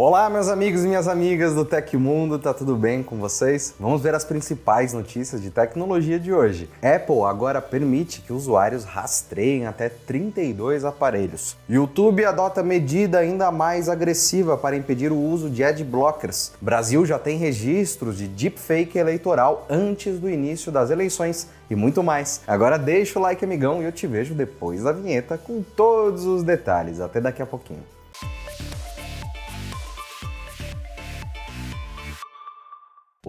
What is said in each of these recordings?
Olá, meus amigos e minhas amigas do Tecmundo, tá tudo bem com vocês? Vamos ver as principais notícias de tecnologia de hoje. Apple agora permite que usuários rastreiem até 32 aparelhos. YouTube adota medida ainda mais agressiva para impedir o uso de ad blockers. Brasil já tem registros de deepfake eleitoral antes do início das eleições e muito mais. Agora deixa o like, amigão, e eu te vejo depois da vinheta com todos os detalhes. Até daqui a pouquinho.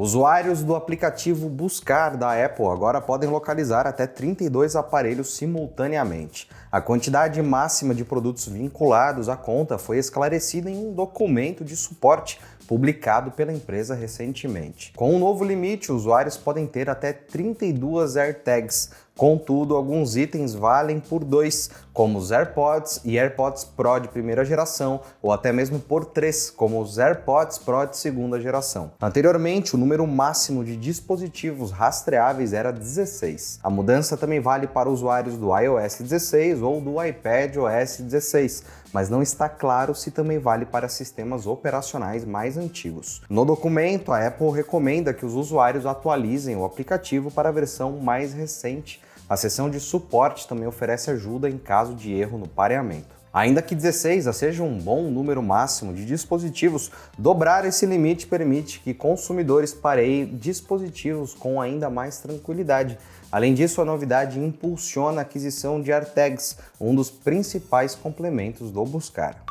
Usuários do aplicativo Buscar da Apple agora podem localizar até 32 aparelhos simultaneamente. A quantidade máxima de produtos vinculados à conta foi esclarecida em um documento de suporte publicado pela empresa recentemente. Com o um novo limite, usuários podem ter até 32 AirTags, Contudo, alguns itens valem por dois, como os AirPods e AirPods Pro de primeira geração, ou até mesmo por três, como os AirPods Pro de segunda geração. Anteriormente, o número máximo de dispositivos rastreáveis era 16. A mudança também vale para usuários do iOS 16 ou do iPad OS 16, mas não está claro se também vale para sistemas operacionais mais antigos. No documento, a Apple recomenda que os usuários atualizem o aplicativo para a versão mais recente a seção de suporte também oferece ajuda em caso de erro no pareamento. Ainda que 16 seja um bom número máximo de dispositivos, dobrar esse limite permite que consumidores pareiem dispositivos com ainda mais tranquilidade. Além disso, a novidade impulsiona a aquisição de AirTags, um dos principais complementos do Buscar.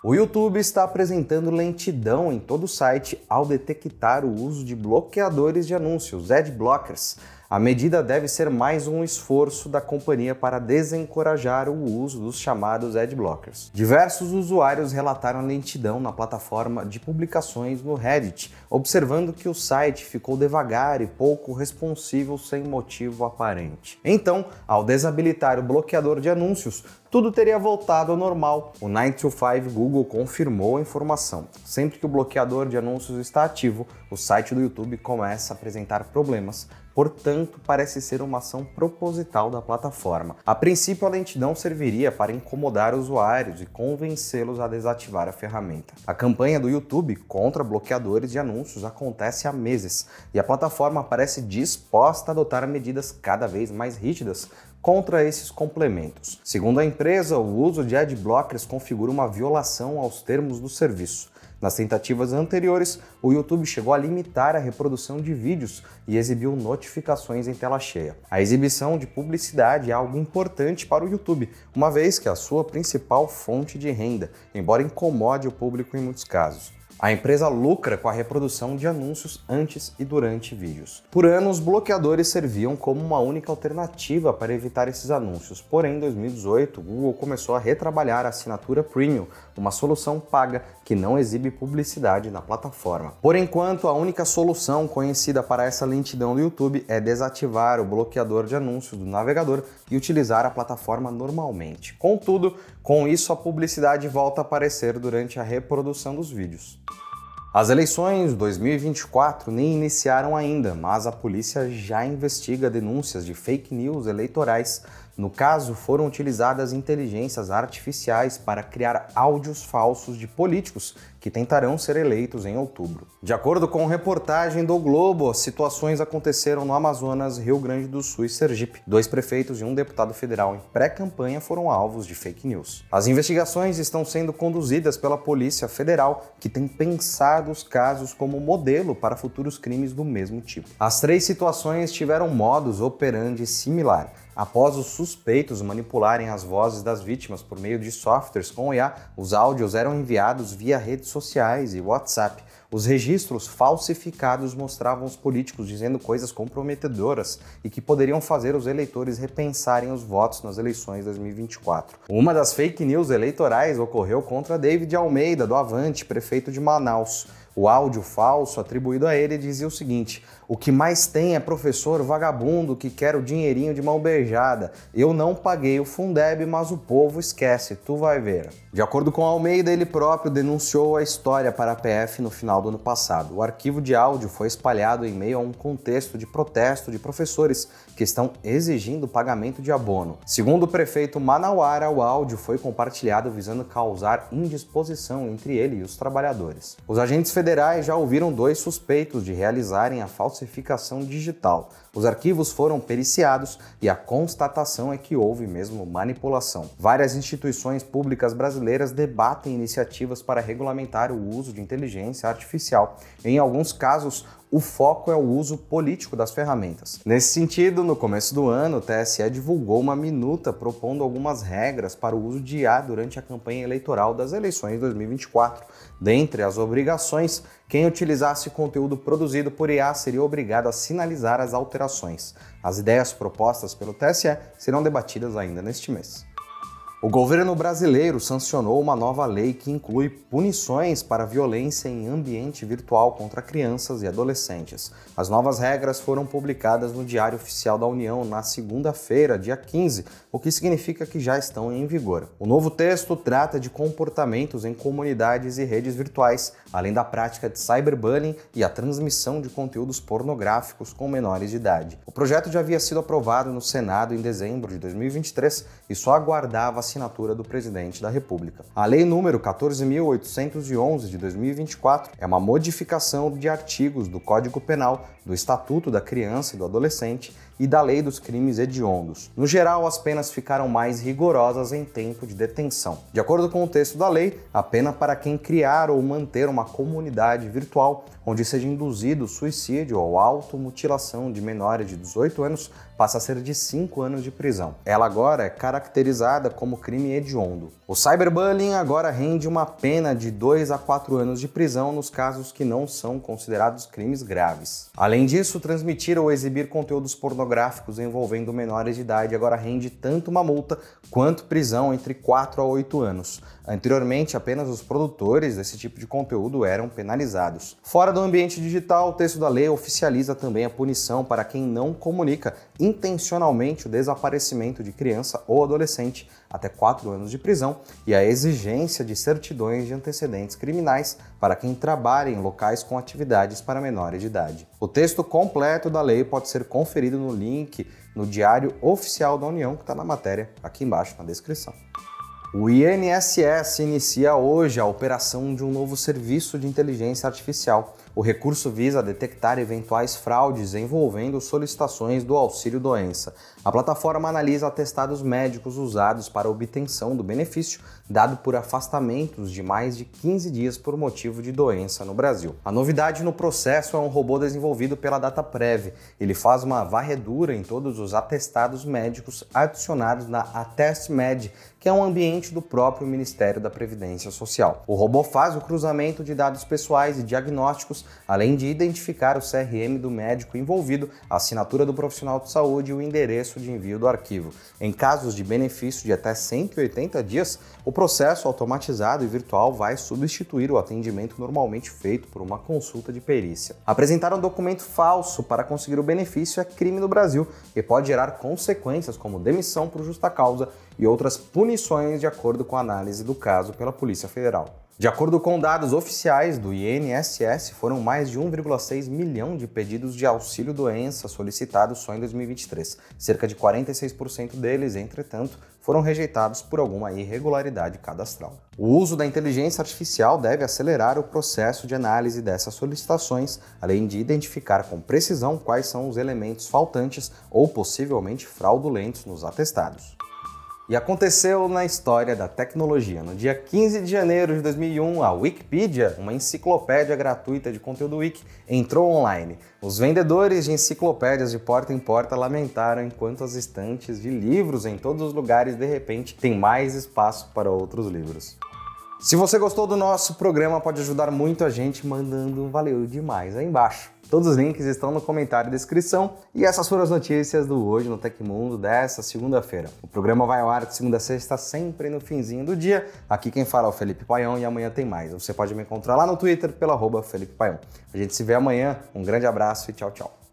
O YouTube está apresentando lentidão em todo o site ao detectar o uso de bloqueadores de anúncios, ad blockers. A medida deve ser mais um esforço da companhia para desencorajar o uso dos chamados adblockers. Diversos usuários relataram lentidão na plataforma de publicações no Reddit, observando que o site ficou devagar e pouco responsivo sem motivo aparente. Então, ao desabilitar o bloqueador de anúncios, tudo teria voltado ao normal. O 925 Google confirmou a informação. Sempre que o bloqueador de anúncios está ativo, o site do YouTube começa a apresentar problemas, portanto, parece ser uma ação proposital da plataforma. A princípio, a lentidão serviria para incomodar usuários e convencê-los a desativar a ferramenta. A campanha do YouTube contra bloqueadores de anúncios acontece há meses e a plataforma parece disposta a adotar medidas cada vez mais rígidas contra esses complementos. Segundo a empresa, o uso de adblockers configura uma violação aos termos do serviço. Nas tentativas anteriores, o YouTube chegou a limitar a reprodução de vídeos e exibiu notificações em tela cheia. A exibição de publicidade é algo importante para o YouTube, uma vez que é a sua principal fonte de renda, embora incomode o público em muitos casos. A empresa lucra com a reprodução de anúncios antes e durante vídeos. Por anos, bloqueadores serviam como uma única alternativa para evitar esses anúncios. Porém, em 2018, o Google começou a retrabalhar a assinatura Premium, uma solução paga que não exibe publicidade na plataforma. Por enquanto, a única solução conhecida para essa lentidão do YouTube é desativar o bloqueador de anúncios do navegador e utilizar a plataforma normalmente. Contudo, com isso a publicidade volta a aparecer durante a reprodução dos vídeos. As eleições 2024 nem iniciaram ainda, mas a polícia já investiga denúncias de fake news eleitorais no caso, foram utilizadas inteligências artificiais para criar áudios falsos de políticos que tentarão ser eleitos em outubro. De acordo com reportagem do Globo, situações aconteceram no Amazonas, Rio Grande do Sul e Sergipe. Dois prefeitos e um deputado federal em pré-campanha foram alvos de fake news. As investigações estão sendo conduzidas pela Polícia Federal, que tem pensado os casos como modelo para futuros crimes do mesmo tipo. As três situações tiveram modus operandi similar Após os suspeitos manipularem as vozes das vítimas por meio de softwares com IA, os áudios eram enviados via redes sociais e WhatsApp. Os registros falsificados mostravam os políticos dizendo coisas comprometedoras e que poderiam fazer os eleitores repensarem os votos nas eleições de 2024. Uma das fake news eleitorais ocorreu contra David Almeida, do Avante, prefeito de Manaus. O áudio falso atribuído a ele dizia o seguinte: o que mais tem é professor vagabundo que quer o dinheirinho de mão beijada. Eu não paguei o Fundeb, mas o povo esquece, tu vai ver. De acordo com Almeida, ele próprio denunciou a história para a PF no final do ano passado. O arquivo de áudio foi espalhado em meio a um contexto de protesto de professores que estão exigindo pagamento de abono. Segundo o prefeito Manauara, o áudio foi compartilhado visando causar indisposição entre ele e os trabalhadores. Os agentes federais já ouviram dois suspeitos de realizarem a falsificação digital. Os arquivos foram periciados e a constatação é que houve mesmo manipulação. Várias instituições públicas brasileiras debatem iniciativas para regulamentar o uso de inteligência artificial. Em alguns casos, o foco é o uso político das ferramentas. Nesse sentido, no começo do ano, o TSE divulgou uma minuta propondo algumas regras para o uso de IA durante a campanha eleitoral das eleições de 2024. Dentre as obrigações, quem utilizasse conteúdo produzido por IA seria obrigado a sinalizar as alterações. As ideias propostas pelo TSE serão debatidas ainda neste mês. O governo brasileiro sancionou uma nova lei que inclui punições para violência em ambiente virtual contra crianças e adolescentes. As novas regras foram publicadas no Diário Oficial da União na segunda-feira, dia 15, o que significa que já estão em vigor. O novo texto trata de comportamentos em comunidades e redes virtuais, além da prática de cyberbullying e a transmissão de conteúdos pornográficos com menores de idade. O projeto já havia sido aprovado no Senado em dezembro de 2023 e só aguardava assinatura do presidente da República. A Lei número 14.811 de 2024 é uma modificação de artigos do Código Penal, do Estatuto da Criança e do Adolescente e da Lei dos Crimes Hediondos. No geral, as penas ficaram mais rigorosas em tempo de detenção. De acordo com o texto da lei, a pena para quem criar ou manter uma comunidade virtual onde seja induzido suicídio ou automutilação de menores de 18 anos passa a ser de 5 anos de prisão. Ela agora é caracterizada como crime hediondo. O cyberbullying agora rende uma pena de 2 a 4 anos de prisão nos casos que não são considerados crimes graves. Além disso, transmitir ou exibir conteúdos pornográficos envolvendo menores de idade agora rende tanto uma multa quanto prisão entre 4 a 8 anos. Anteriormente, apenas os produtores desse tipo de conteúdo eram penalizados. Fora do ambiente digital, o texto da lei oficializa também a punição para quem não comunica intencionalmente o desaparecimento de criança ou adolescente até 4 anos de prisão e a exigência de certidões de antecedentes criminais para quem trabalha em locais com atividades para menores de idade. O texto completo da lei pode ser conferido no link no Diário Oficial da União, que está na matéria aqui embaixo na descrição. O INSS inicia hoje a operação de um novo serviço de inteligência artificial. O recurso visa detectar eventuais fraudes envolvendo solicitações do auxílio doença. A plataforma analisa atestados médicos usados para obtenção do benefício, dado por afastamentos de mais de 15 dias por motivo de doença no Brasil. A novidade no processo é um robô desenvolvido pela DataPrev. Ele faz uma varredura em todos os atestados médicos adicionados na AtestMed, que é um ambiente do próprio Ministério da Previdência Social. O robô faz o cruzamento de dados pessoais e diagnósticos, além de identificar o CRM do médico envolvido, a assinatura do profissional de saúde e o endereço de envio do arquivo. Em casos de benefício de até 180 dias, o processo automatizado e virtual vai substituir o atendimento normalmente feito por uma consulta de perícia. Apresentar um documento falso para conseguir o benefício é crime no Brasil e pode gerar consequências como demissão por justa causa e outras punições de acordo com a análise do caso pela Polícia Federal. De acordo com dados oficiais do INSS, foram mais de 1,6 milhão de pedidos de auxílio doença solicitados só em 2023. Cerca de 46% deles, entretanto, foram rejeitados por alguma irregularidade cadastral. O uso da inteligência artificial deve acelerar o processo de análise dessas solicitações, além de identificar com precisão quais são os elementos faltantes ou possivelmente fraudulentos nos atestados. E aconteceu na história da tecnologia. No dia 15 de janeiro de 2001, a Wikipedia, uma enciclopédia gratuita de conteúdo wiki, entrou online. Os vendedores de enciclopédias de porta em porta lamentaram enquanto as estantes de livros em todos os lugares de repente têm mais espaço para outros livros. Se você gostou do nosso programa, pode ajudar muito a gente mandando um valeu demais aí embaixo. Todos os links estão no comentário e descrição. E essas foram as notícias do Hoje no Tecmundo dessa segunda-feira. O programa vai ao ar de segunda a sexta, sempre no finzinho do dia. Aqui quem fala é o Felipe Paião e amanhã tem mais. Você pode me encontrar lá no Twitter pelo arroba Felipe Paião. A gente se vê amanhã. Um grande abraço e tchau, tchau.